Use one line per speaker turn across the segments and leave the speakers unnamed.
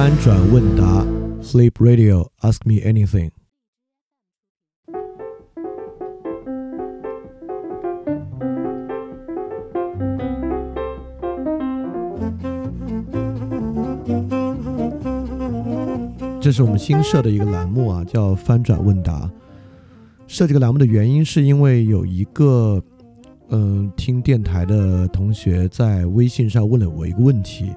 翻转问答，Sleep Radio，Ask me anything。这是我们新设的一个栏目啊，叫翻转问答。设这个栏目的原因是因为有一个，嗯，听电台的同学在微信上问了我一个问题。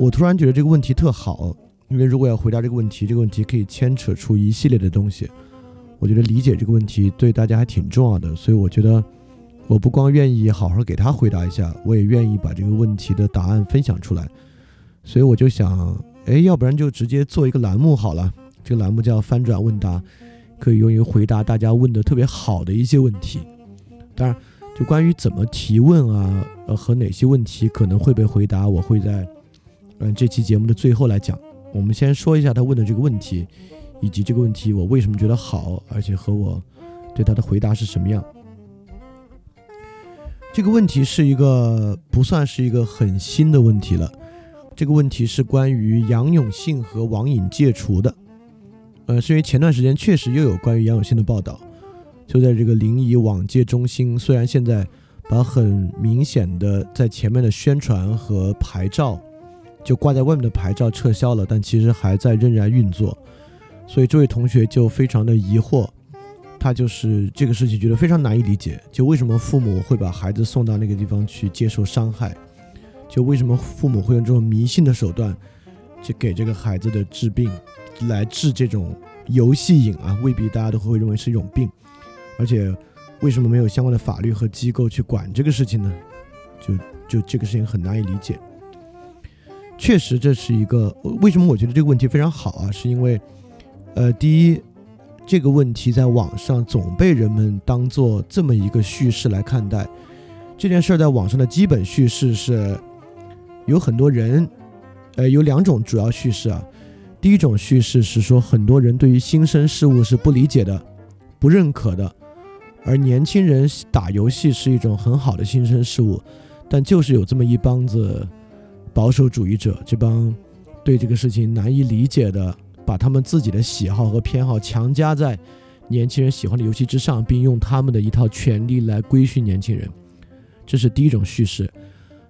我突然觉得这个问题特好，因为如果要回答这个问题，这个问题可以牵扯出一系列的东西。我觉得理解这个问题对大家还挺重要的，所以我觉得我不光愿意好好给他回答一下，我也愿意把这个问题的答案分享出来。所以我就想，哎，要不然就直接做一个栏目好了。这个栏目叫翻转问答，可以用于回答大家问的特别好的一些问题。当然，就关于怎么提问啊，呃，和哪些问题可能会被回答，我会在。嗯，这期节目的最后来讲，我们先说一下他问的这个问题，以及这个问题我为什么觉得好，而且和我对他的回答是什么样。这个问题是一个不算是一个很新的问题了，这个问题是关于杨永信和网瘾戒除的。呃，是因为前段时间确实又有关于杨永信的报道，就在这个临沂网戒中心，虽然现在把很明显的在前面的宣传和牌照。就挂在外面的牌照撤销了，但其实还在仍然运作，所以这位同学就非常的疑惑，他就是这个事情觉得非常难以理解，就为什么父母会把孩子送到那个地方去接受伤害，就为什么父母会用这种迷信的手段去给这个孩子的治病，来治这种游戏瘾啊，未必大家都会认为是一种病，而且为什么没有相关的法律和机构去管这个事情呢？就就这个事情很难以理解。确实，这是一个为什么我觉得这个问题非常好啊？是因为，呃，第一，这个问题在网上总被人们当做这么一个叙事来看待。这件事儿在网上的基本叙事是，有很多人，呃，有两种主要叙事啊。第一种叙事是说，很多人对于新生事物是不理解的、不认可的，而年轻人打游戏是一种很好的新生事物，但就是有这么一帮子。保守主义者这帮对这个事情难以理解的，把他们自己的喜好和偏好强加在年轻人喜欢的游戏之上，并用他们的一套权利来规训年轻人，这是第一种叙事。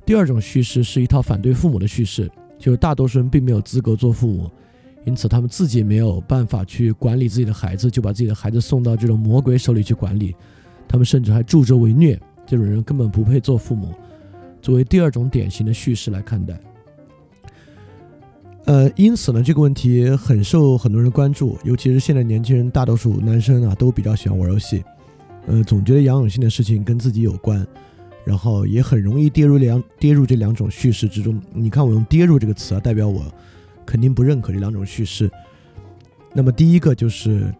第二种叙事是一套反对父母的叙事，就是大多数人并没有资格做父母，因此他们自己没有办法去管理自己的孩子，就把自己的孩子送到这种魔鬼手里去管理，他们甚至还助纣为虐，这种人根本不配做父母。作为第二种典型的叙事来看待，呃，因此呢，这个问题很受很多人关注，尤其是现在年轻人，大多数男生啊都比较喜欢玩游戏，呃，总觉得杨永信的事情跟自己有关，然后也很容易跌入两跌入这两种叙事之中。你看我用“跌入”这个词啊，代表我肯定不认可这两种叙事。那么第一个就是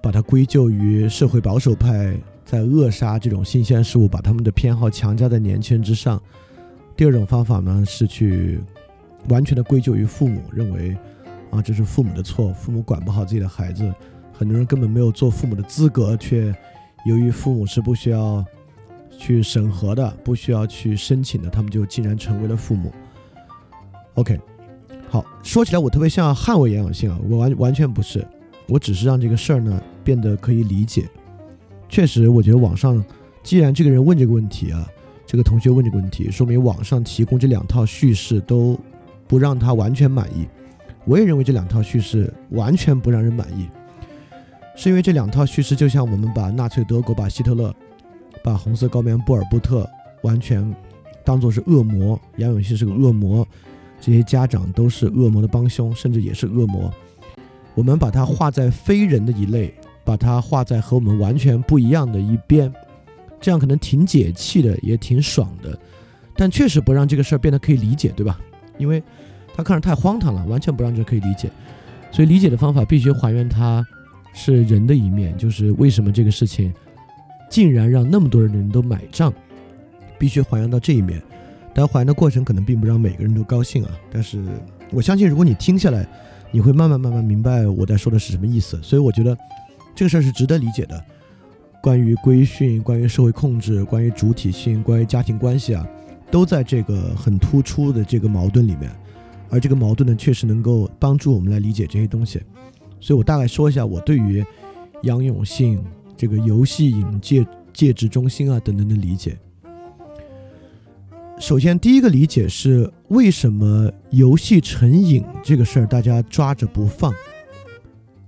把它归咎于社会保守派在扼杀这种新鲜事物，把他们的偏好强加在年轻人之上。第二种方法呢，是去完全的归咎于父母，认为啊这是父母的错，父母管不好自己的孩子，很多人根本没有做父母的资格，却由于父母是不需要去审核的，不需要去申请的，他们就竟然成为了父母。OK，好，说起来我特别像捍卫杨永信啊，我完完全不是，我只是让这个事儿呢变得可以理解。确实，我觉得网上既然这个人问这个问题啊。这个同学问这个问题，说明网上提供这两套叙事都不让他完全满意。我也认为这两套叙事完全不让人满意，是因为这两套叙事就像我们把纳粹德国、把希特勒、把红色高棉布尔布特完全当做是恶魔，杨永信是个恶魔，这些家长都是恶魔的帮凶，甚至也是恶魔。我们把它画在非人的一类，把它画在和我们完全不一样的一边。这样可能挺解气的，也挺爽的，但确实不让这个事儿变得可以理解，对吧？因为他看着太荒唐了，完全不让这可以理解。所以理解的方法必须还原他是人的一面，就是为什么这个事情竟然让那么多人都买账，必须还原到这一面。但还原的过程可能并不让每个人都高兴啊。但是我相信，如果你听下来，你会慢慢慢慢明白我在说的是什么意思。所以我觉得这个事儿是值得理解的。关于规训、关于社会控制、关于主体性、关于家庭关系啊，都在这个很突出的这个矛盾里面。而这个矛盾呢，确实能够帮助我们来理解这些东西。所以我大概说一下我对于杨永信这个游戏瘾戒戒治中心啊等等的理解。首先，第一个理解是为什么游戏成瘾这个事儿大家抓着不放，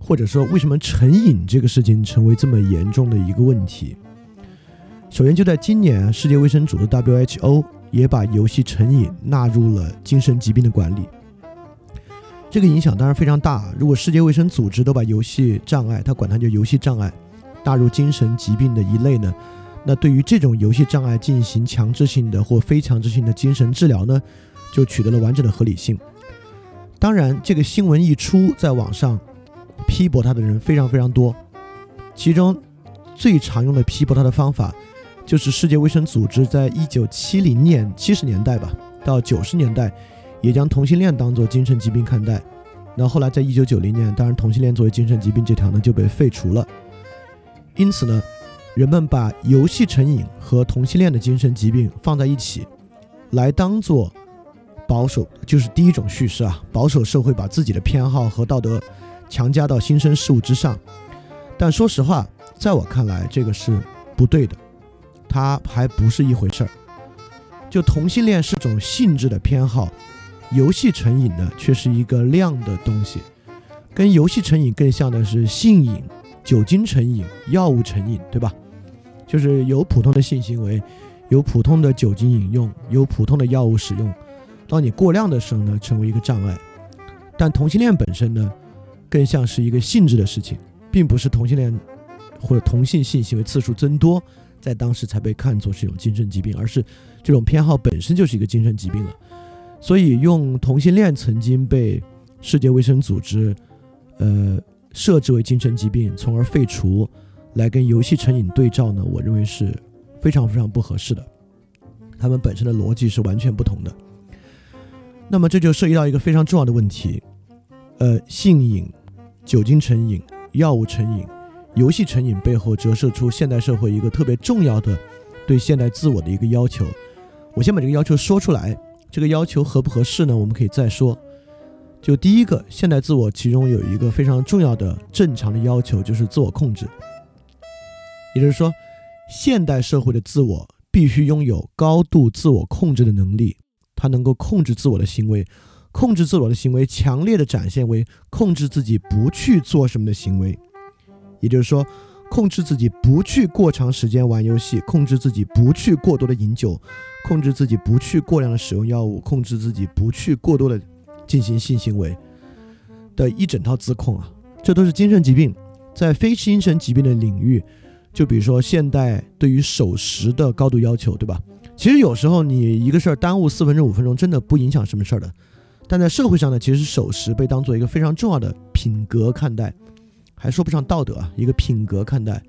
或者说为什么成瘾这个事情成为这么严重的一个问题。首先，就在今年，世界卫生组织 WHO 也把游戏成瘾纳入了精神疾病的管理。这个影响当然非常大。如果世界卫生组织都把游戏障碍，它管它叫游戏障碍，纳入精神疾病的一类呢？那对于这种游戏障碍进行强制性的或非强制性的精神治疗呢，就取得了完整的合理性。当然，这个新闻一出，在网上批驳他的人非常非常多。其中最常用的批驳他的方法，就是世界卫生组织在一九七零年七十年代吧，到九十年代，也将同性恋当作精神疾病看待。那后来在一九九零年，当然同性恋作为精神疾病这条呢就被废除了。因此呢。人们把游戏成瘾和同性恋的精神疾病放在一起，来当做保守，就是第一种叙事啊。保守社会把自己的偏好和道德强加到新生事物之上，但说实话，在我看来，这个是不对的，它还不是一回事儿。就同性恋是种性质的偏好，游戏成瘾呢却是一个量的东西，跟游戏成瘾更像的是性瘾、酒精成瘾、药物成瘾，对吧？就是有普通的性行为，有普通的酒精饮用，有普通的药物使用。当你过量的时候呢，成为一个障碍。但同性恋本身呢，更像是一个性质的事情，并不是同性恋或者同性性行为次数增多，在当时才被看作是一种精神疾病，而是这种偏好本身就是一个精神疾病了。所以用同性恋曾经被世界卫生组织，呃，设置为精神疾病，从而废除。来跟游戏成瘾对照呢，我认为是非常非常不合适的，他们本身的逻辑是完全不同的。那么这就涉及到一个非常重要的问题，呃，性瘾、酒精成瘾、药物成瘾、游戏成瘾背后折射出现代社会一个特别重要的对现代自我的一个要求。我先把这个要求说出来，这个要求合不合适呢？我们可以再说。就第一个，现代自我其中有一个非常重要的正常的要求，就是自我控制。也就是说，现代社会的自我必须拥有高度自我控制的能力，它能够控制自我的行为，控制自我的行为，强烈的展现为控制自己不去做什么的行为。也就是说，控制自己不去过长时间玩游戏，控制自己不去过多的饮酒，控制自己不去过量的使用药物，控制自己不去过多的进行性行为的一整套自控啊，这都是精神疾病，在非精神疾病的领域。就比如说，现代对于守时的高度要求，对吧？其实有时候你一个事儿耽误四分钟、五分钟，真的不影响什么事儿的。但在社会上呢，其实守时被当做一个非常重要的品格看待，还说不上道德啊，一个品格看待，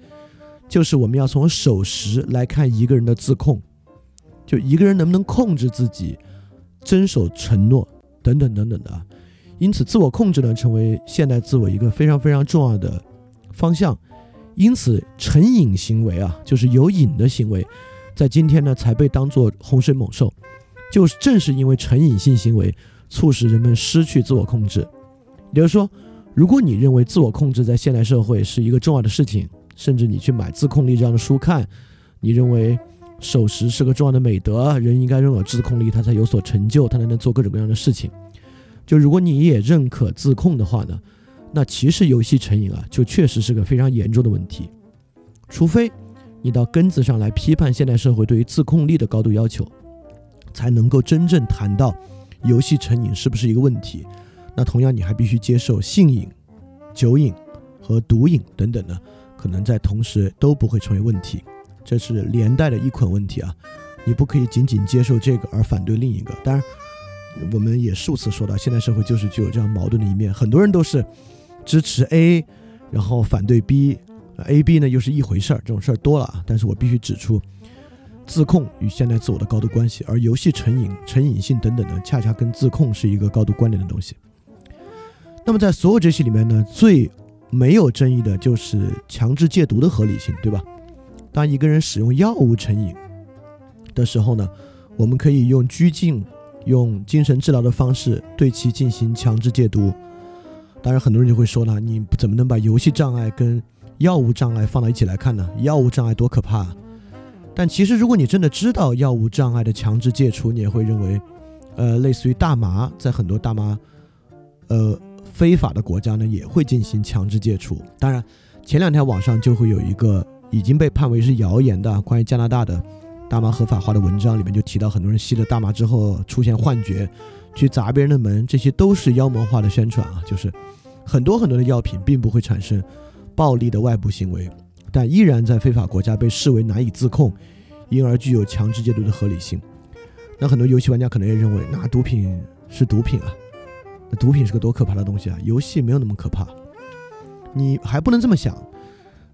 就是我们要从守时来看一个人的自控，就一个人能不能控制自己，遵守承诺等等等等的。因此，自我控制呢，成为现代自我一个非常非常重要的方向。因此，成瘾行为啊，就是有瘾的行为，在今天呢才被当作洪水猛兽。就是正是因为成瘾性行为，促使人们失去自我控制。也就是说，如果你认为自我控制在现代社会是一个重要的事情，甚至你去买《自控力》这样的书看，你认为守时是个重要的美德，人应该拥有自控力，他才有所成就，他才能做各种各样的事情。就如果你也认可自控的话呢？那其实游戏成瘾啊，就确实是个非常严重的问题。除非你到根子上来批判现代社会对于自控力的高度要求，才能够真正谈到游戏成瘾是不是一个问题。那同样，你还必须接受性瘾、酒瘾和毒瘾等等的，可能在同时都不会成为问题。这是连带的一捆问题啊！你不可以仅仅接受这个而反对另一个。当然，我们也数次说到，现代社会就是具有这样矛盾的一面，很多人都是。支持 A，然后反对 B，A、B 呢又是一回事儿，这种事儿多了啊。但是我必须指出，自控与现代自我的高度关系，而游戏成瘾、成瘾性等等呢，恰恰跟自控是一个高度关联的东西。那么在所有这些里面呢，最没有争议的就是强制戒毒的合理性，对吧？当一个人使用药物成瘾的时候呢，我们可以用拘禁用精神治疗的方式对其进行强制戒毒。当然，很多人就会说了，你怎么能把游戏障碍跟药物障碍放到一起来看呢？药物障碍多可怕！但其实，如果你真的知道药物障碍的强制戒除，你也会认为，呃，类似于大麻，在很多大麻，呃，非法的国家呢，也会进行强制戒除。当然，前两天网上就会有一个已经被判为是谣言的关于加拿大的大麻合法化的文章，里面就提到很多人吸了大麻之后出现幻觉，去砸别人的门，这些都是妖魔化的宣传啊！就是很多很多的药品并不会产生暴力的外部行为。但依然在非法国家被视为难以自控，因而具有强制戒毒的合理性。那很多游戏玩家可能也认为，那毒品是毒品啊，那毒品是个多可怕的东西啊！游戏没有那么可怕。你还不能这么想，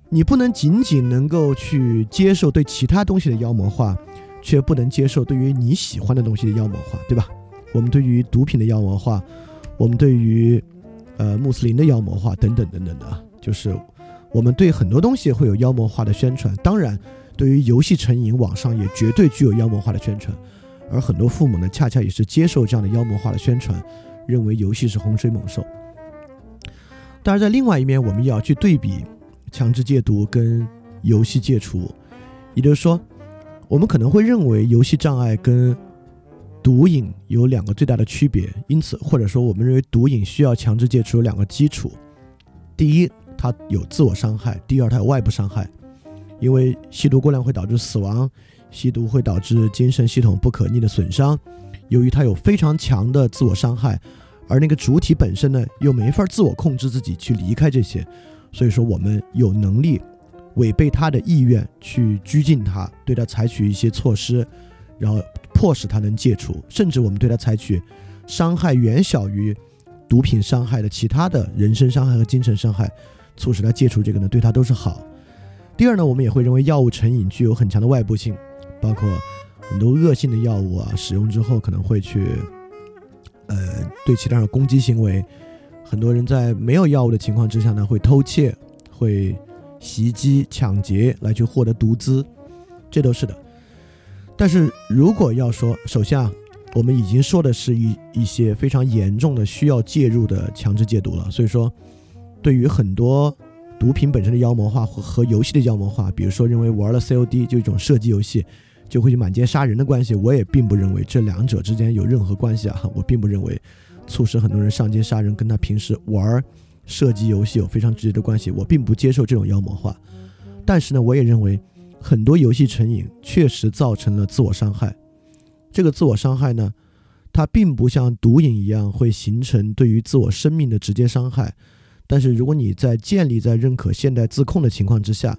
你不能仅仅能够去接受对其他东西的妖魔化，却不能接受对于你喜欢的东西的妖魔化，对吧？我们对于毒品的妖魔化，我们对于呃穆斯林的妖魔化等等等等的，就是。我们对很多东西会有妖魔化的宣传，当然，对于游戏成瘾，网上也绝对具有妖魔化的宣传，而很多父母呢，恰恰也是接受这样的妖魔化的宣传，认为游戏是洪水猛兽。当然，在另外一面，我们也要去对比强制戒毒跟游戏戒除，也就是说，我们可能会认为游戏障碍跟毒瘾有两个最大的区别，因此，或者说，我们认为毒瘾需要强制戒除有两个基础，第一。他有自我伤害，第二，他有外部伤害，因为吸毒过量会导致死亡，吸毒会导致精神系统不可逆的损伤。由于他有非常强的自我伤害，而那个主体本身呢又没法自我控制自己去离开这些，所以说我们有能力违背他的意愿去拘禁他，对他采取一些措施，然后迫使他能戒除，甚至我们对他采取伤害远小于毒品伤害的其他的人身伤害和精神伤害。促使他戒除这个呢，对他都是好。第二呢，我们也会认为药物成瘾具有很强的外部性，包括很多恶性的药物啊，使用之后可能会去，呃，对其他人攻击行为。很多人在没有药物的情况之下呢，会偷窃、会袭击、抢劫来去获得毒资，这都是的。但是如果要说，首先啊，我们已经说的是一一些非常严重的需要介入的强制戒毒了，所以说。对于很多毒品本身的妖魔化和和游戏的妖魔化，比如说认为玩了 COD 就一种射击游戏就会去满街杀人的关系，我也并不认为这两者之间有任何关系啊！我并不认为促使很多人上街杀人跟他平时玩射击游戏有非常直接的关系，我并不接受这种妖魔化。但是呢，我也认为很多游戏成瘾确实造成了自我伤害。这个自我伤害呢，它并不像毒瘾一样会形成对于自我生命的直接伤害。但是如果你在建立在认可现代自控的情况之下，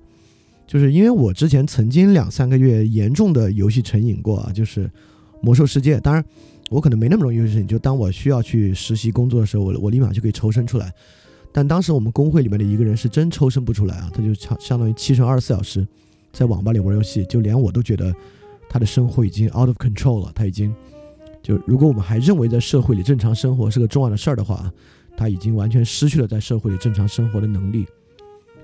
就是因为我之前曾经两三个月严重的游戏成瘾过啊，就是魔兽世界。当然，我可能没那么容易游戏成瘾，就当我需要去实习工作的时候，我我立马就可以抽身出来。但当时我们工会里面的一个人是真抽身不出来啊，他就相相当于七乘二十四小时在网吧里玩游戏，就连我都觉得他的生活已经 out of control 了。他已经就如果我们还认为在社会里正常生活是个重要的事儿的话。他已经完全失去了在社会里正常生活的能力，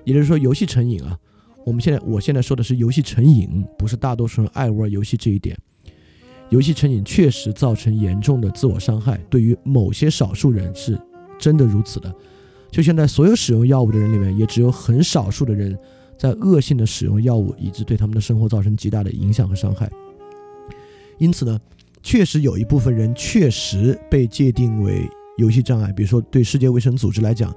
也就是说，游戏成瘾啊。我们现在，我现在说的是游戏成瘾，不是大多数人爱玩游戏这一点。游戏成瘾确实造成严重的自我伤害，对于某些少数人是真的如此的。就现在所有使用药物的人里面，也只有很少数的人在恶性的使用药物，以致对他们的生活造成极大的影响和伤害。因此呢，确实有一部分人确实被界定为。游戏障碍，比如说对世界卫生组织来讲，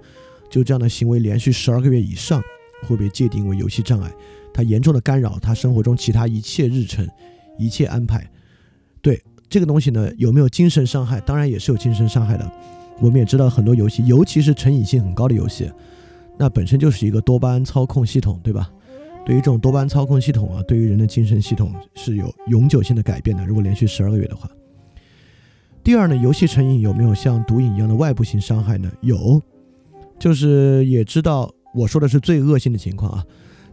就这样的行为连续十二个月以上会被界定为游戏障碍，它严重的干扰他生活中其他一切日程、一切安排。对这个东西呢，有没有精神伤害？当然也是有精神伤害的。我们也知道很多游戏，尤其是成瘾性很高的游戏，那本身就是一个多巴胺操控系统，对吧？对于这种多巴胺操控系统啊，对于人的精神系统是有永久性的改变的。如果连续十二个月的话。第二呢，游戏成瘾有没有像毒瘾一样的外部性伤害呢？有，就是也知道我说的是最恶性的情况啊，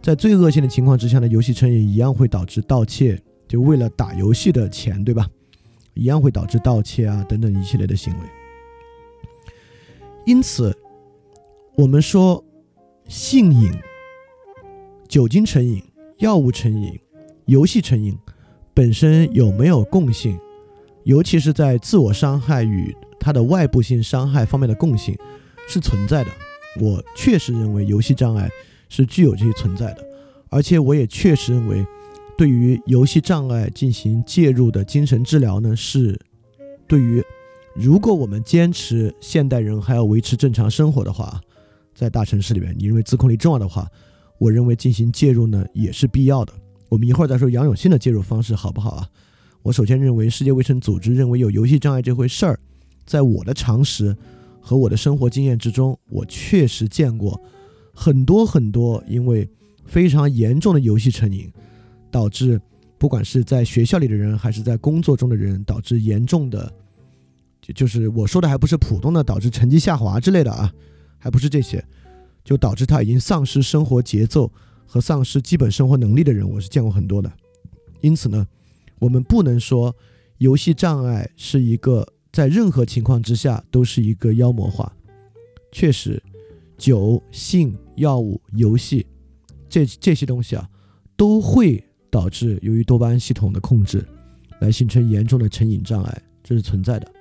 在最恶性的情况之下呢，游戏成瘾一样会导致盗窃，就为了打游戏的钱，对吧？一样会导致盗窃啊等等一系列的行为。因此，我们说性瘾、酒精成瘾、药物成瘾、游戏成瘾本身有没有共性？尤其是在自我伤害与它的外部性伤害方面的共性是存在的。我确实认为游戏障碍是具有这些存在的，而且我也确实认为，对于游戏障碍进行介入的精神治疗呢，是对于如果我们坚持现代人还要维持正常生活的话，在大城市里面，你认为自控力重要的话，我认为进行介入呢也是必要的。我们一会儿再说杨永信的介入方式好不好啊？我首先认为世界卫生组织认为有游戏障碍这回事儿，在我的常识。和我的生活经验之中，我确实见过很多很多因为非常严重的游戏成瘾，导致不管是在学校里的人，还是在工作中的人，导致严重的，就就是我说的还不是普通的导致成绩下滑之类的啊，还不是这些，就导致他已经丧失生活节奏和丧失基本生活能力的人，我是见过很多的。因此呢，我们不能说游戏障碍是一个。在任何情况之下都是一个妖魔化。确实，酒、性、药物、游戏，这这些东西啊，都会导致由于多巴胺系统的控制，来形成严重的成瘾障碍，这是存在的。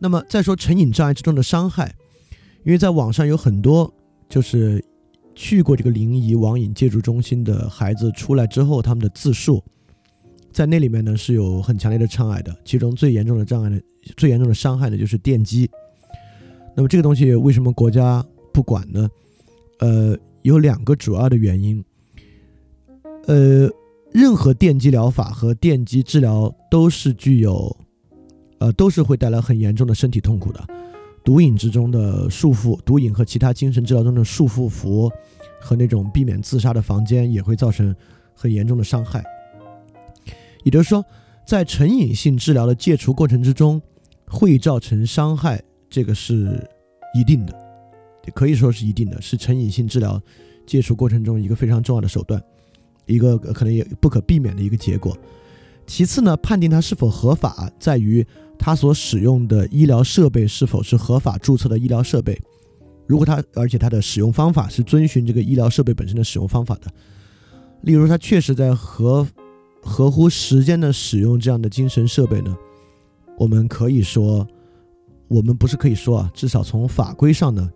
那么再说成瘾障碍之中的伤害，因为在网上有很多就是去过这个临沂网瘾戒毒中心的孩子出来之后，他们的自述。在那里面呢是有很强烈的障碍的，其中最严重的障碍呢，最严重的伤害呢就是电击。那么这个东西为什么国家不管呢？呃，有两个主要的原因。呃，任何电击疗法和电击治疗都是具有，呃，都是会带来很严重的身体痛苦的。毒瘾之中的束缚，毒瘾和其他精神治疗中的束缚符和那种避免自杀的房间也会造成很严重的伤害。也就是说，在成瘾性治疗的戒除过程之中，会造成伤害，这个是一定的，也可以说是一定的，是成瘾性治疗戒除过程中一个非常重要的手段，一个可能也不可避免的一个结果。其次呢，判定它是否合法，在于它所使用的医疗设备是否是合法注册的医疗设备。如果它，而且它的使用方法是遵循这个医疗设备本身的使用方法的，例如它确实在合。合乎时间的使用这样的精神设备呢，我们可以说，我们不是可以说啊，至少从法规上呢，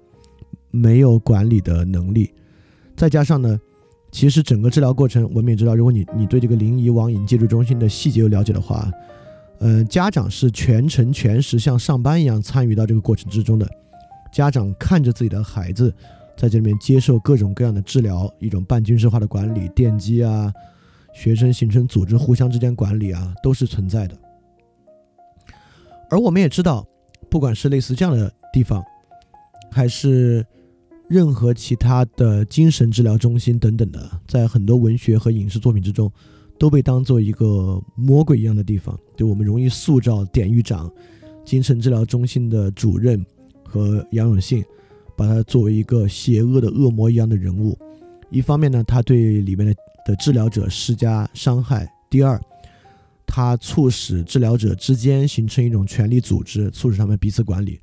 没有管理的能力。再加上呢，其实整个治疗过程，我们也知道，如果你你对这个临沂网瘾戒毒中心的细节有了解的话，嗯，家长是全程全时像上班一样参与到这个过程之中的。家长看着自己的孩子在这里面接受各种各样的治疗，一种半军事化的管理，电击啊。学生形成组织，互相之间管理啊，都是存在的。而我们也知道，不管是类似这样的地方，还是任何其他的精神治疗中心等等的，在很多文学和影视作品之中，都被当做一个魔鬼一样的地方。就我们容易塑造典狱长、精神治疗中心的主任和杨永信，把他作为一个邪恶的恶魔一样的人物。一方面呢，他对里面的。的治疗者施加伤害。第二，它促使治疗者之间形成一种权力组织，促使他们彼此管理。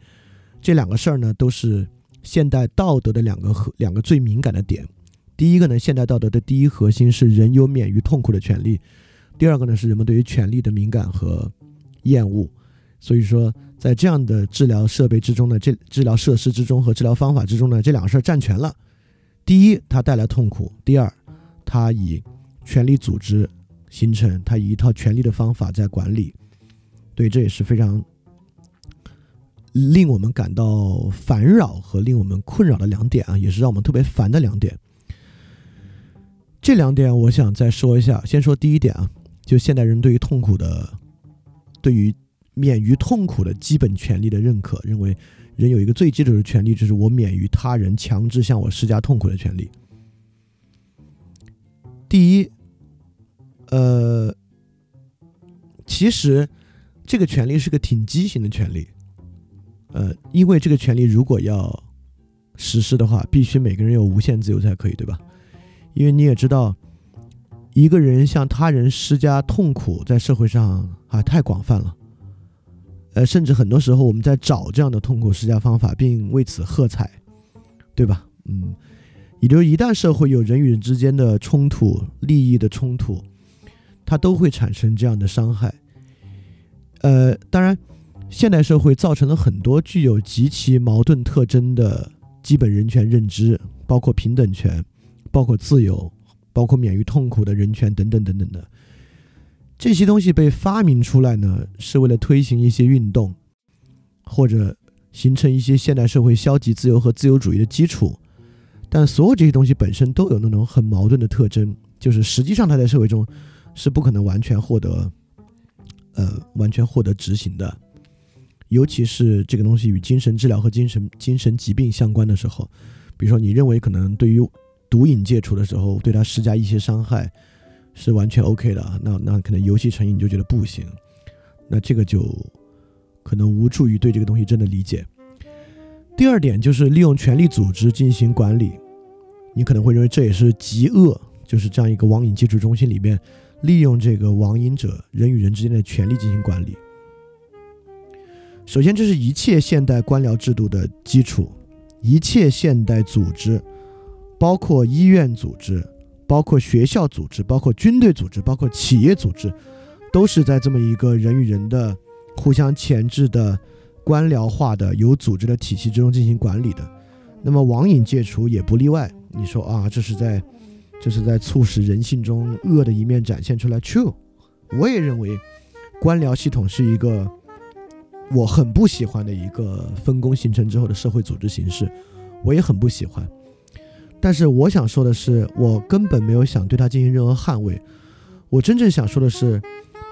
这两个事儿呢，都是现代道德的两个核两个最敏感的点。第一个呢，现代道德的第一核心是人有免于痛苦的权利；第二个呢，是人们对于权利的敏感和厌恶。所以说，在这样的治疗设备之中呢，这治疗设施之中和治疗方法之中呢，这两个事儿占全了。第一，它带来痛苦；第二。他以权力组织形成，他以一套权力的方法在管理，对，这也是非常令我们感到烦扰和令我们困扰的两点啊，也是让我们特别烦的两点。这两点我想再说一下，先说第一点啊，就现代人对于痛苦的，对于免于痛苦的基本权利的认可，认为人有一个最基础的权利，就是我免于他人强制向我施加痛苦的权利。第一，呃，其实这个权利是个挺畸形的权利，呃，因为这个权利如果要实施的话，必须每个人有无限自由才可以，对吧？因为你也知道，一个人向他人施加痛苦，在社会上啊太广泛了，呃，甚至很多时候我们在找这样的痛苦施加方法，并为此喝彩，对吧？嗯。也就是一旦社会有人与人之间的冲突、利益的冲突，它都会产生这样的伤害。呃，当然，现代社会造成了很多具有极其矛盾特征的基本人权认知，包括平等权，包括自由，包括免于痛苦的人权等等等等的。这些东西被发明出来呢，是为了推行一些运动，或者形成一些现代社会消极自由和自由主义的基础。但所有这些东西本身都有那种很矛盾的特征，就是实际上它在社会中是不可能完全获得，呃，完全获得执行的。尤其是这个东西与精神治疗和精神精神疾病相关的时候，比如说你认为可能对于毒瘾戒除的时候，对他施加一些伤害。是完全 OK 的，那那可能游戏成瘾你就觉得不行，那这个就可能无助于对这个东西真的理解。第二点就是利用权力组织进行管理，你可能会认为这也是极恶，就是这样一个网瘾戒除中心里面利用这个网瘾者人与人之间的权利进行管理。首先，这是一切现代官僚制度的基础，一切现代组织，包括医院组织。包括学校组织，包括军队组织，包括企业组织，都是在这么一个人与人的互相钳制的官僚化的有组织的体系之中进行管理的。那么网瘾戒除也不例外。你说啊，这是在这是在促使人性中恶的一面展现出来？True，我也认为官僚系统是一个我很不喜欢的一个分工形成之后的社会组织形式，我也很不喜欢。但是我想说的是，我根本没有想对它进行任何捍卫。我真正想说的是，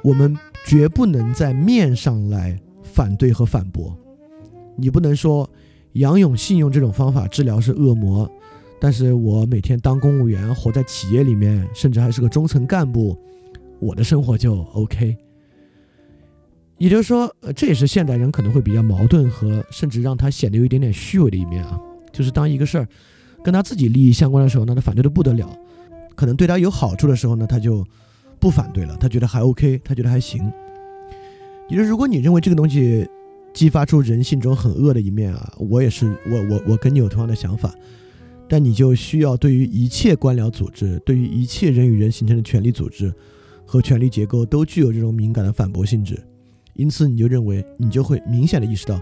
我们绝不能在面上来反对和反驳。你不能说杨勇信用这种方法治疗是恶魔，但是我每天当公务员，活在企业里面，甚至还是个中层干部，我的生活就 OK。也就是说，呃，这也是现代人可能会比较矛盾和甚至让他显得有一点点虚伪的一面啊，就是当一个事儿。跟他自己利益相关的时候呢，他反对的不得了；可能对他有好处的时候呢，他就不反对了。他觉得还 OK，他觉得还行。也就是如果你认为这个东西激发出人性中很恶的一面啊，我也是，我我我跟你有同样的想法。但你就需要对于一切官僚组织，对于一切人与人形成的权力组织和权力结构，都具有这种敏感的反驳性质。因此，你就认为你就会明显的意识到，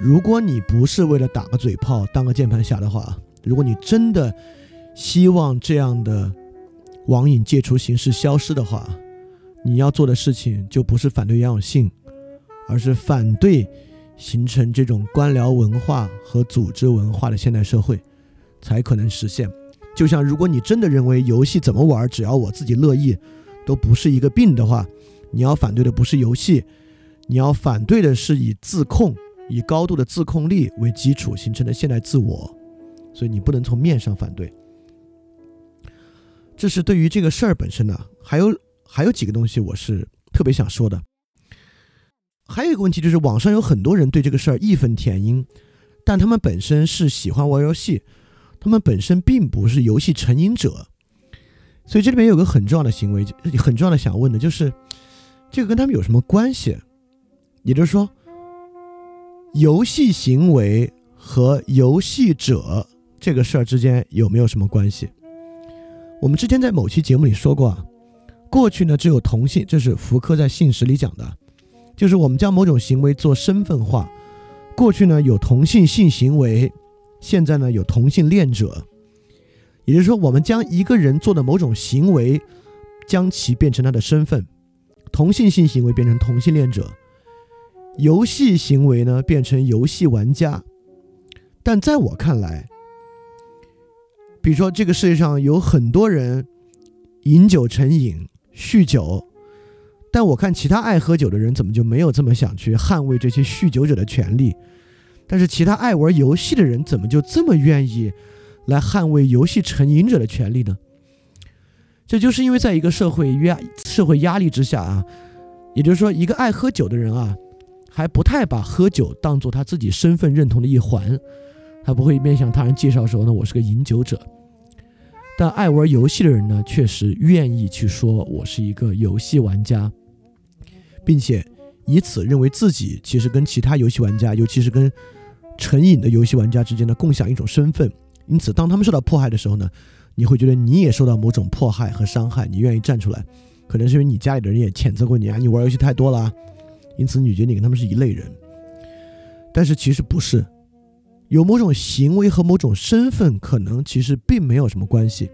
如果你不是为了打个嘴炮、当个键盘侠的话。如果你真的希望这样的网瘾戒除形式消失的话，你要做的事情就不是反对杨永信，而是反对形成这种官僚文化和组织文化的现代社会，才可能实现。就像如果你真的认为游戏怎么玩，只要我自己乐意，都不是一个病的话，你要反对的不是游戏，你要反对的是以自控、以高度的自控力为基础形成的现代自我。所以你不能从面上反对，这是对于这个事儿本身呢。还有还有几个东西我是特别想说的。还有一个问题就是，网上有很多人对这个事儿义愤填膺，但他们本身是喜欢玩游戏，他们本身并不是游戏成瘾者。所以这里面有个很重要的行为，很重要的想问的就是，这个跟他们有什么关系？也就是说，游戏行为和游戏者。这个事儿之间有没有什么关系？我们之前在某期节目里说过啊，过去呢只有同性，这是福柯在信实里讲的，就是我们将某种行为做身份化。过去呢有同性性行为，现在呢有同性恋者，也就是说我们将一个人做的某种行为，将其变成他的身份。同性性行为变成同性恋者，游戏行为呢变成游戏玩家。但在我看来，比如说，这个世界上有很多人饮酒成瘾、酗酒，但我看其他爱喝酒的人怎么就没有这么想去捍卫这些酗酒者的权利？但是其他爱玩游戏的人怎么就这么愿意来捍卫游戏成瘾者的权利呢？这就是因为在一个社会压社会压力之下啊，也就是说，一个爱喝酒的人啊，还不太把喝酒当做他自己身份认同的一环。他不会面向他人介绍说呢，我是个饮酒者。但爱玩游戏的人呢，确实愿意去说我是一个游戏玩家，并且以此认为自己其实跟其他游戏玩家，尤其是跟成瘾的游戏玩家之间的，共享一种身份。因此，当他们受到迫害的时候呢，你会觉得你也受到某种迫害和伤害，你愿意站出来。可能是因为你家里的人也谴责过你啊，你玩游戏太多了，因此你觉得你跟他们是一类人。但是其实不是，有某种行为和某种身份可能其实并没有什么关系。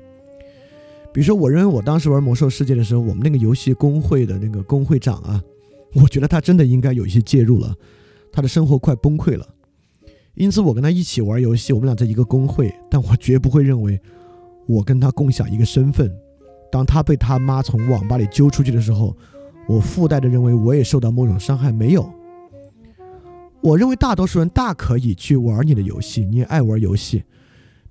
比如说，我认为我当时玩魔兽世界的时候，我们那个游戏工会的那个工会长啊，我觉得他真的应该有一些介入了，他的生活快崩溃了。因此，我跟他一起玩游戏，我们俩在一个工会，但我绝不会认为我跟他共享一个身份。当他被他妈从网吧里揪出去的时候，我附带的认为我也受到某种伤害，没有。我认为大多数人大可以去玩你的游戏，你也爱玩游戏。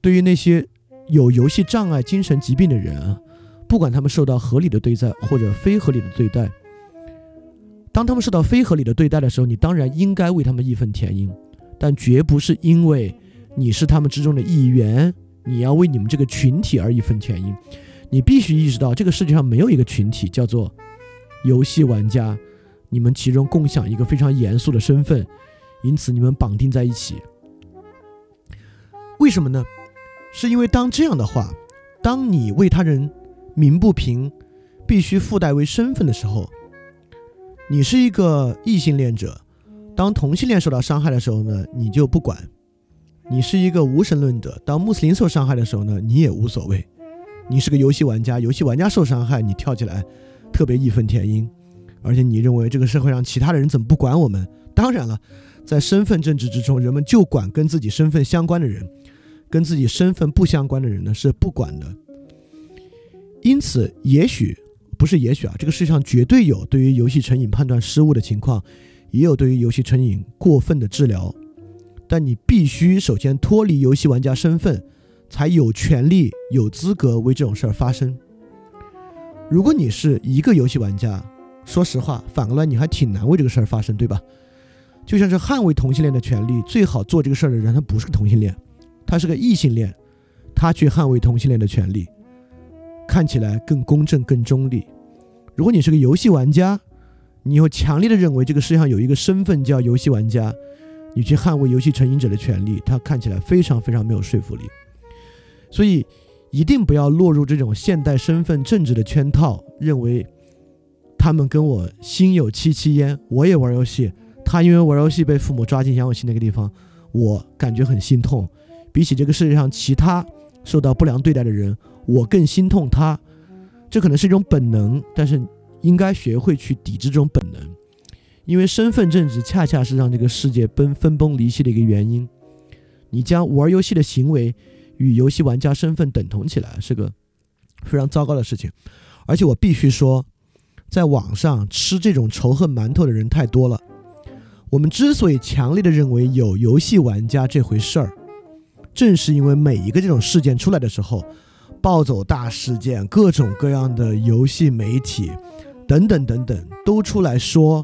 对于那些有游戏障碍、精神疾病的人啊，不管他们受到合理的对待或者非合理的对待，当他们受到非合理的对待的时候，你当然应该为他们义愤填膺，但绝不是因为你是他们之中的一员，你要为你们这个群体而义愤填膺。你必须意识到，这个世界上没有一个群体叫做游戏玩家，你们其中共享一个非常严肃的身份。因此，你们绑定在一起，为什么呢？是因为当这样的话，当你为他人鸣不平，必须附带为身份的时候，你是一个异性恋者，当同性恋受到伤害的时候呢，你就不管；你是一个无神论者，当穆斯林受伤害的时候呢，你也无所谓；你是个游戏玩家，游戏玩家受伤害，你跳起来特别义愤填膺，而且你认为这个社会上其他的人怎么不管我们？当然了。在身份政治之中，人们就管跟自己身份相关的人，跟自己身份不相关的人呢是不管的。因此，也许不是也许啊，这个世界上绝对有对于游戏成瘾判断失误的情况，也有对于游戏成瘾过分的治疗。但你必须首先脱离游戏玩家身份，才有权利、有资格为这种事儿发生。如果你是一个游戏玩家，说实话，反过来你还挺难为这个事儿发生，对吧？就像是捍卫同性恋的权利，最好做这个事儿的人，他不是同性恋，他是个异性恋，他去捍卫同性恋的权利，看起来更公正、更中立。如果你是个游戏玩家，你又强烈的认为这个世界上有一个身份叫游戏玩家，你去捍卫游戏成瘾者的权利，他看起来非常非常没有说服力。所以，一定不要落入这种现代身份政治的圈套，认为他们跟我心有戚戚焉，我也玩游戏。他因为玩游戏被父母抓进养老系那个地方，我感觉很心痛。比起这个世界上其他受到不良对待的人，我更心痛他。这可能是一种本能，但是应该学会去抵制这种本能，因为身份政治恰恰是让这个世界崩分崩离析的一个原因。你将玩游戏的行为与游戏玩家身份等同起来，是个非常糟糕的事情。而且我必须说，在网上吃这种仇恨馒头的人太多了。我们之所以强烈的认为有游戏玩家这回事儿，正是因为每一个这种事件出来的时候，暴走大事件、各种各样的游戏媒体等等等等，都出来说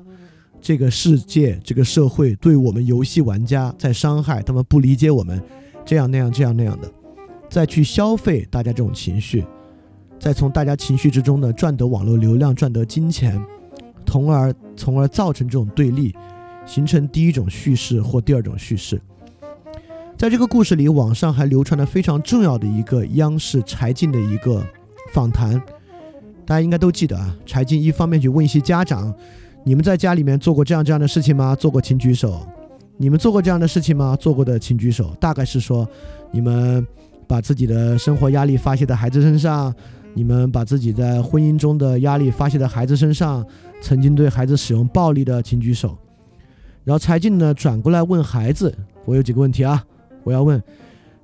这个世界、这个社会对我们游戏玩家在伤害，他们不理解我们，这样那样、这样那样的，再去消费大家这种情绪，再从大家情绪之中呢赚得网络流量、赚得金钱，从而从而造成这种对立。形成第一种叙事或第二种叙事，在这个故事里，网上还流传了非常重要的一个央视柴静的一个访谈，大家应该都记得啊。柴静一方面去问一些家长：“你们在家里面做过这样这样的事情吗？做过请举手。你们做过这样的事情吗？做过的请举手。”大概是说，你们把自己的生活压力发泄在孩子身上，你们把自己在婚姻中的压力发泄在孩子身上，曾经对孩子使用暴力的请举手。然后柴静呢转过来问孩子：“我有几个问题啊，我要问，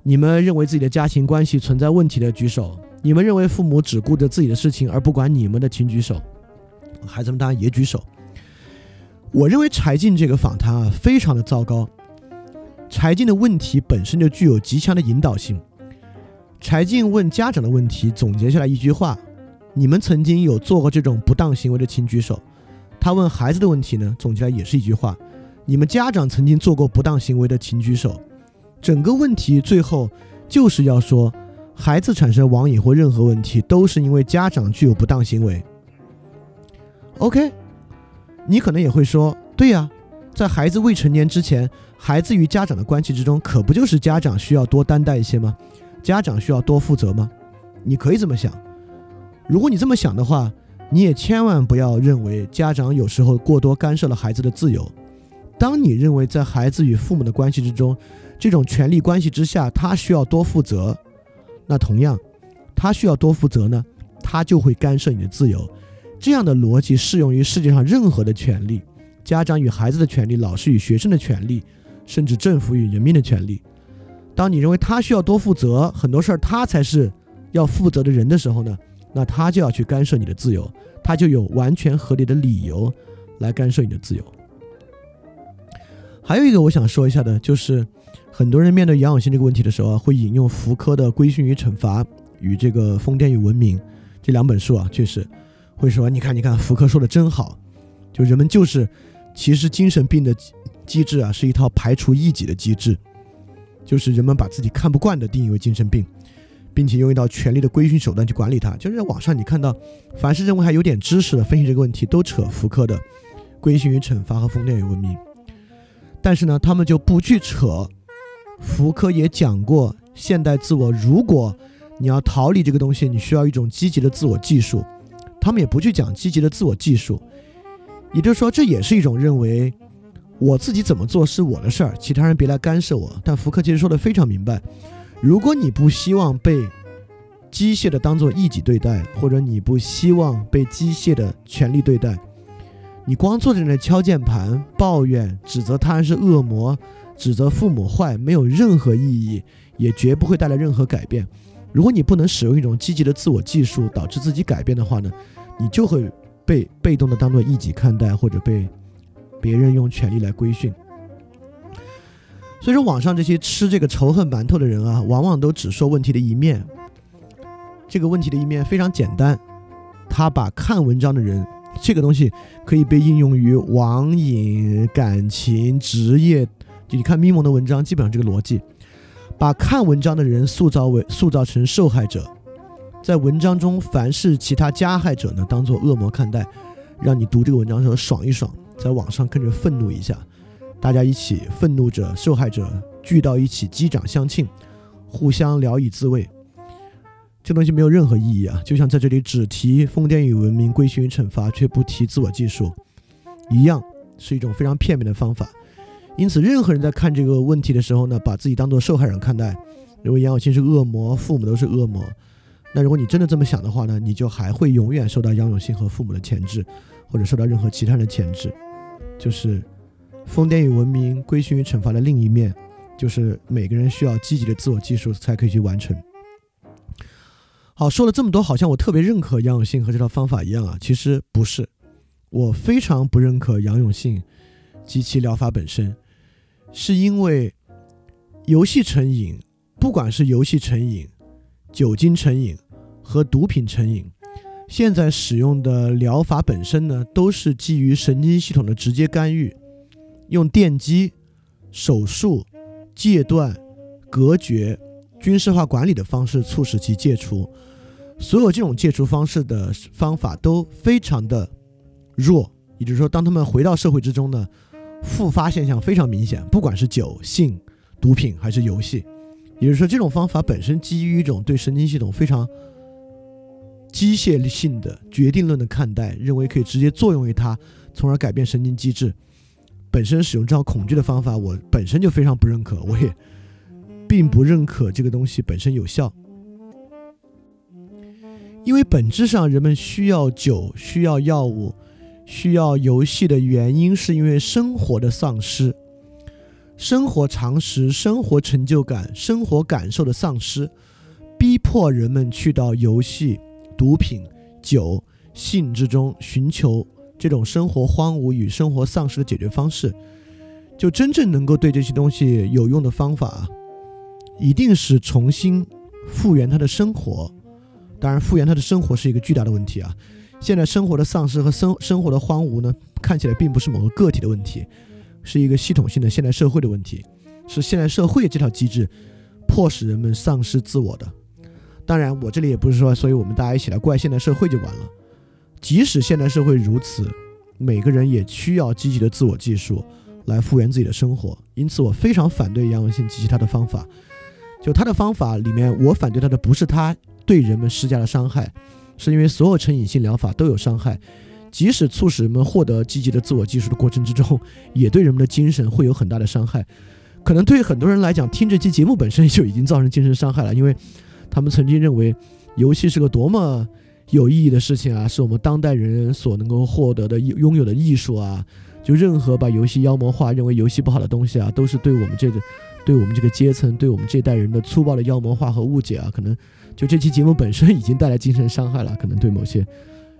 你们认为自己的家庭关系存在问题的举手。你们认为父母只顾着自己的事情而不管你们的，请举手。”孩子们当然也举手。我认为柴静这个访谈啊非常的糟糕。柴静的问题本身就具有极强的引导性。柴静问家长的问题总结下来一句话：“你们曾经有做过这种不当行为的，请举手。”他问孩子的问题呢，总结来也是一句话。你们家长曾经做过不当行为的，请举手。整个问题最后就是要说，孩子产生网瘾或任何问题，都是因为家长具有不当行为。OK，你可能也会说，对呀，在孩子未成年之前，孩子与家长的关系之中，可不就是家长需要多担待一些吗？家长需要多负责吗？你可以这么想。如果你这么想的话，你也千万不要认为家长有时候过多干涉了孩子的自由。当你认为在孩子与父母的关系之中，这种权力关系之下，他需要多负责，那同样，他需要多负责呢，他就会干涉你的自由。这样的逻辑适用于世界上任何的权利：家长与孩子的权利，老师与学生的权利，甚至政府与人民的权利。当你认为他需要多负责，很多事儿他才是要负责的人的时候呢？那他就要去干涉你的自由，他就有完全合理的理由来干涉你的自由。还有一个我想说一下的，就是很多人面对杨永信这个问题的时候啊，会引用福柯的《规训与惩罚》与这个《疯癫与文明》这两本书啊，确实会说，你看，你看，福柯说的真好，就人们就是其实精神病的机制啊，是一套排除异己的机制，就是人们把自己看不惯的定义为精神病。并且用一道权力的规训手段去管理它，就是在网上你看到，凡是认为还有点知识的分析这个问题，都扯福柯的《规训与惩罚》和《封建与文明》。但是呢，他们就不去扯福柯也讲过，现代自我，如果你要逃离这个东西，你需要一种积极的自我技术。他们也不去讲积极的自我技术，也就是说，这也是一种认为我自己怎么做是我的事儿，其他人别来干涉我。但福柯其实说的非常明白。如果你不希望被机械的当做异己对待，或者你不希望被机械的权力对待，你光坐在那敲键盘、抱怨、指责他人是恶魔、指责父母坏，没有任何意义，也绝不会带来任何改变。如果你不能使用一种积极的自我技术导致自己改变的话呢，你就会被被动的当做异己看待，或者被别人用权力来规训。所以说，网上这些吃这个仇恨馒头的人啊，往往都只说问题的一面。这个问题的一面非常简单，他把看文章的人这个东西可以被应用于网瘾、感情、职业。就你看咪蒙的文章，基本上这个逻辑，把看文章的人塑造为塑造成受害者，在文章中凡是其他加害者呢，当做恶魔看待，让你读这个文章的时候爽一爽，在网上跟着愤怒一下。大家一起愤怒着、受害者聚到一起击掌相庆，互相聊以自慰。这东西没有任何意义啊！就像在这里只提疯癫与文明、规训与惩罚，却不提自我技术，一样是一种非常片面的方法。因此，任何人在看这个问题的时候呢，把自己当做受害人看待，认为杨永信是恶魔，父母都是恶魔。那如果你真的这么想的话呢，你就还会永远受到杨永信和父母的钳制，或者受到任何其他人的钳制，就是。疯癫与文明、规训与惩罚的另一面，就是每个人需要积极的自我技术才可以去完成。好，说了这么多，好像我特别认可杨永信和这套方法一样啊，其实不是，我非常不认可杨永信及其疗法本身，是因为游戏成瘾，不管是游戏成瘾、酒精成瘾和毒品成瘾，现在使用的疗法本身呢，都是基于神经系统的直接干预。用电击、手术、戒断、隔绝、军事化管理的方式促使其戒除。所有这种戒除方式的方法都非常的弱，也就是说，当他们回到社会之中呢，复发现象非常明显。不管是酒、性、毒品还是游戏，也就是说，这种方法本身基于一种对神经系统非常机械性的决定论的看待，认为可以直接作用于它，从而改变神经机制。本身使用这套恐惧的方法，我本身就非常不认可，我也并不认可这个东西本身有效，因为本质上人们需要酒、需要药物、需要游戏的原因，是因为生活的丧失、生活常识、生活成就感、生活感受的丧失，逼迫人们去到游戏、毒品、酒、性之中寻求。这种生活荒芜与生活丧失的解决方式，就真正能够对这些东西有用的方法，一定是重新复原他的生活。当然，复原他的生活是一个巨大的问题啊。现在生活的丧失和生生活的荒芜呢，看起来并不是某个个体的问题，是一个系统性的现代社会的问题，是现代社会这套机制迫使人们丧失自我的。当然，我这里也不是说，所以我们大家一起来怪现代社会就完了。即使现代社会如此，每个人也需要积极的自我技术来复原自己的生活。因此，我非常反对杨永信及其他的方法。就他的方法里面，我反对他的不是他对人们施加的伤害，是因为所有成瘾性疗法都有伤害，即使促使人们获得积极的自我技术的过程之中，也对人们的精神会有很大的伤害。可能对于很多人来讲，听这期节目本身就已经造成精神伤害了，因为他们曾经认为游戏是个多么有意义的事情啊，是我们当代人所能够获得的拥有的艺术啊。就任何把游戏妖魔化、认为游戏不好的东西啊，都是对我们这个、对我们这个阶层、对我们这代人的粗暴的妖魔化和误解啊。可能就这期节目本身已经带来精神伤害了，可能对某些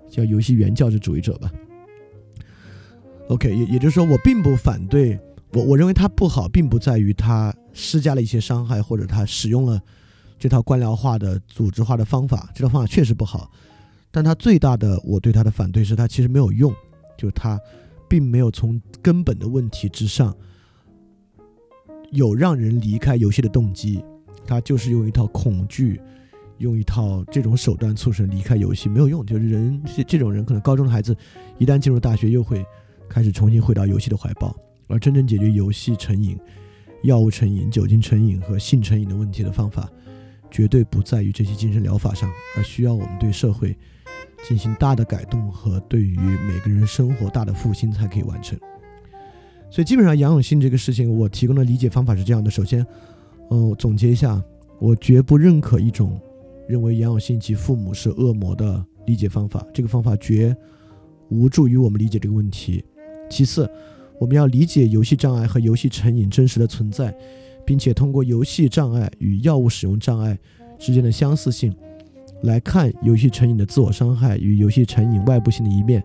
叫游戏原教旨主义者吧。OK，也也就是说，我并不反对。我我认为它不好，并不在于它施加了一些伤害，或者它使用了这套官僚化的、组织化的方法。这套方法确实不好，但它最大的我对它的反对是它其实没有用，就是它并没有从根本的问题之上有让人离开游戏的动机。它就是用一套恐惧，用一套这种手段促使离开游戏，没有用。就是人这种人，可能高中的孩子一旦进入大学，又会开始重新回到游戏的怀抱。而真正解决游戏成瘾、药物成瘾、酒精成瘾和性成瘾的问题的方法，绝对不在于这些精神疗法上，而需要我们对社会进行大的改动和对于每个人生活大的复兴才可以完成。所以，基本上杨永信这个事情，我提供的理解方法是这样的：首先，嗯，总结一下，我绝不认可一种认为杨永信及父母是恶魔的理解方法，这个方法绝无助于我们理解这个问题。其次，我们要理解游戏障碍和游戏成瘾真实的存在，并且通过游戏障碍与药物使用障碍之间的相似性，来看游戏成瘾的自我伤害与游戏成瘾外部性的一面，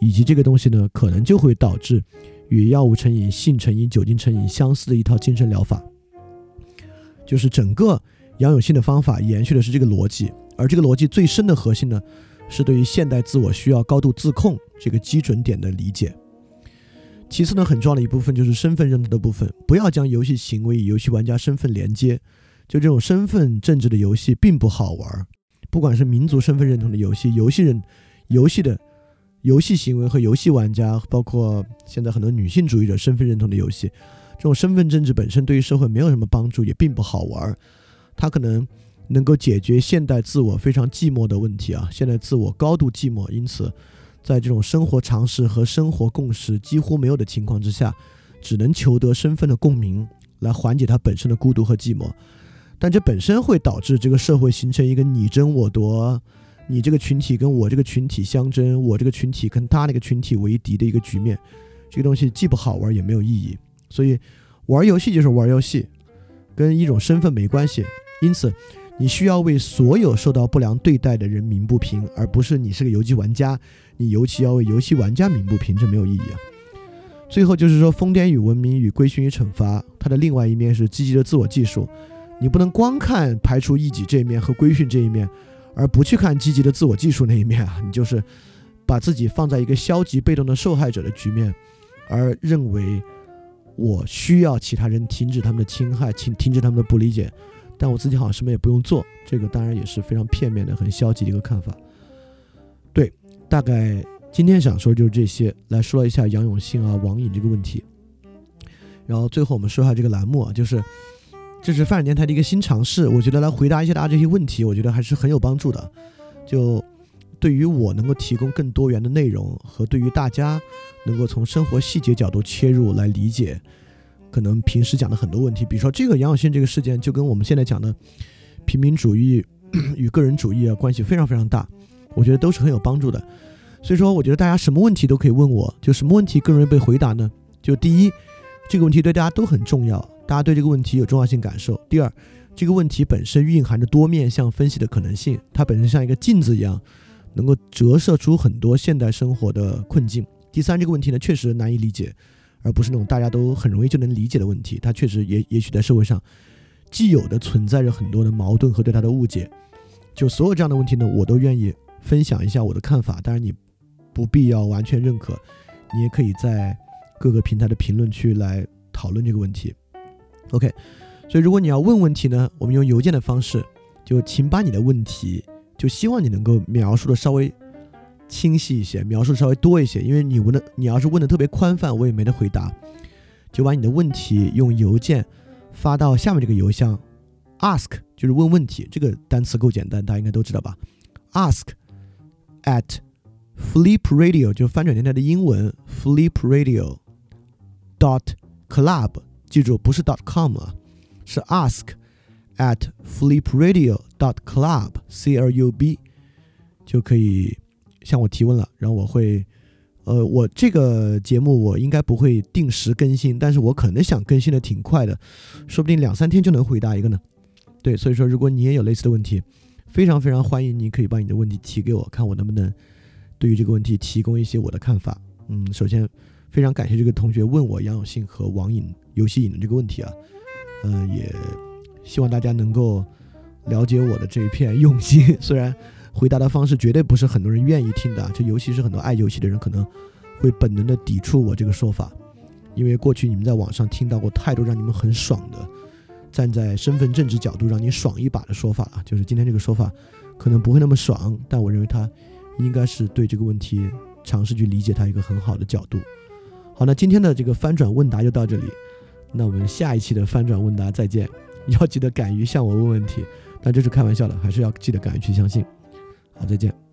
以及这个东西呢，可能就会导致与药物成瘾、性成瘾、酒精成瘾相似的一套精神疗法。就是整个杨永信的方法延续的是这个逻辑，而这个逻辑最深的核心呢，是对于现代自我需要高度自控这个基准点的理解。其次呢，很重要的一部分就是身份认同的部分，不要将游戏行为与游戏玩家身份连接。就这种身份政治的游戏并不好玩，不管是民族身份认同的游戏、游戏人、游戏的游戏行为和游戏玩家，包括现在很多女性主义者身份认同的游戏，这种身份政治本身对于社会没有什么帮助，也并不好玩。它可能能够解决现代自我非常寂寞的问题啊，现代自我高度寂寞，因此。在这种生活常识和生活共识几乎没有的情况之下，只能求得身份的共鸣来缓解他本身的孤独和寂寞，但这本身会导致这个社会形成一个你争我夺，你这个群体跟我这个群体相争，我这个群体跟他那个群体为敌的一个局面。这个东西既不好玩也没有意义，所以玩游戏就是玩游戏，跟一种身份没关系。因此。你需要为所有受到不良对待的人鸣不平，而不是你是个游戏玩家，你尤其要为游戏玩家鸣不平，这没有意义啊。最后就是说，疯癫与文明与规训与惩罚，它的另外一面是积极的自我技术。你不能光看排除异己这一面和规训这一面，而不去看积极的自我技术那一面啊。你就是把自己放在一个消极被动的受害者的局面，而认为我需要其他人停止他们的侵害，停停止他们的不理解。但我自己好像什么也不用做，这个当然也是非常片面的、很消极的一个看法。对，大概今天想说就是这些，来说一下杨永信啊、网瘾这个问题。然后最后我们说一下这个栏目啊，就是这是泛展电台的一个新尝试，我觉得来回答一下大家这些问题，我觉得还是很有帮助的。就对于我能够提供更多元的内容，和对于大家能够从生活细节角度切入来理解。可能平时讲的很多问题，比如说这个杨永信这个事件，就跟我们现在讲的平民主义与个人主义啊关系非常非常大，我觉得都是很有帮助的。所以说，我觉得大家什么问题都可以问我，就什么问题更容易被回答呢？就第一，这个问题对大家都很重要，大家对这个问题有重要性感受；第二，这个问题本身蕴含着多面向分析的可能性，它本身像一个镜子一样，能够折射出很多现代生活的困境；第三，这个问题呢确实难以理解。而不是那种大家都很容易就能理解的问题，它确实也也许在社会上既有的存在着很多的矛盾和对它的误解。就所有这样的问题呢，我都愿意分享一下我的看法。当然你不必要完全认可，你也可以在各个平台的评论区来讨论这个问题。OK，所以如果你要问问题呢，我们用邮件的方式，就请把你的问题，就希望你能够描述的稍微。清晰一些，描述稍微多一些，因为你问的，你要是问的特别宽泛，我也没得回答，就把你的问题用邮件发到下面这个邮箱，ask 就是问问题，这个单词够简单，大家应该都知道吧？ask at flip radio 就翻转电台的英文 flip radio dot club，记住不是 dot com 啊，是 ask at flip radio dot club c l u b 就可以向我提问了，然后我会。呃，我这个节目我应该不会定时更新，但是我可能想更新的挺快的，说不定两三天就能回答一个呢。对，所以说如果你也有类似的问题，非常非常欢迎你可以把你的问题提给我，看我能不能对于这个问题提供一些我的看法。嗯，首先非常感谢这个同学问我杨永信和网瘾游戏瘾的这个问题啊，嗯，也希望大家能够了解我的这一片用心，虽然。回答的方式绝对不是很多人愿意听的，就尤其是很多爱游戏的人可能会本能的抵触我这个说法，因为过去你们在网上听到过太多让你们很爽的，站在身份政治角度让你爽一把的说法了，就是今天这个说法可能不会那么爽，但我认为它应该是对这个问题尝试去理解它一个很好的角度。好，那今天的这个翻转问答就到这里，那我们下一期的翻转问答再见，要记得敢于向我问问题，但这是开玩笑的，还是要记得敢于去相信。好，再见。